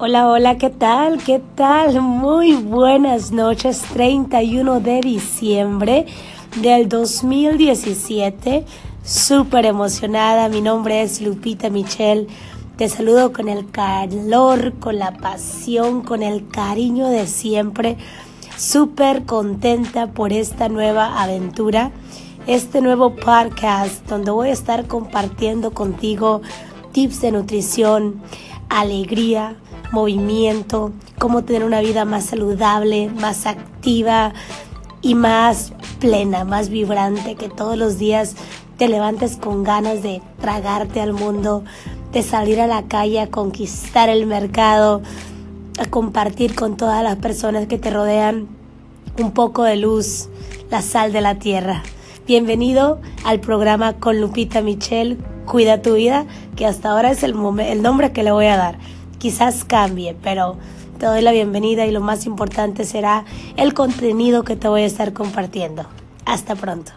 Hola, hola, ¿qué tal? ¿Qué tal? Muy buenas noches, 31 de diciembre del 2017. Súper emocionada, mi nombre es Lupita Michelle. Te saludo con el calor, con la pasión, con el cariño de siempre. Súper contenta por esta nueva aventura, este nuevo podcast donde voy a estar compartiendo contigo tips de nutrición, alegría, movimiento, cómo tener una vida más saludable, más activa y más plena, más vibrante, que todos los días te levantes con ganas de tragarte al mundo, de salir a la calle a conquistar el mercado, a compartir con todas las personas que te rodean un poco de luz, la sal de la tierra. Bienvenido al programa con Lupita Michelle, Cuida tu vida, que hasta ahora es el, el nombre que le voy a dar quizás cambie, pero te doy la bienvenida y lo más importante será el contenido que te voy a estar compartiendo. Hasta pronto.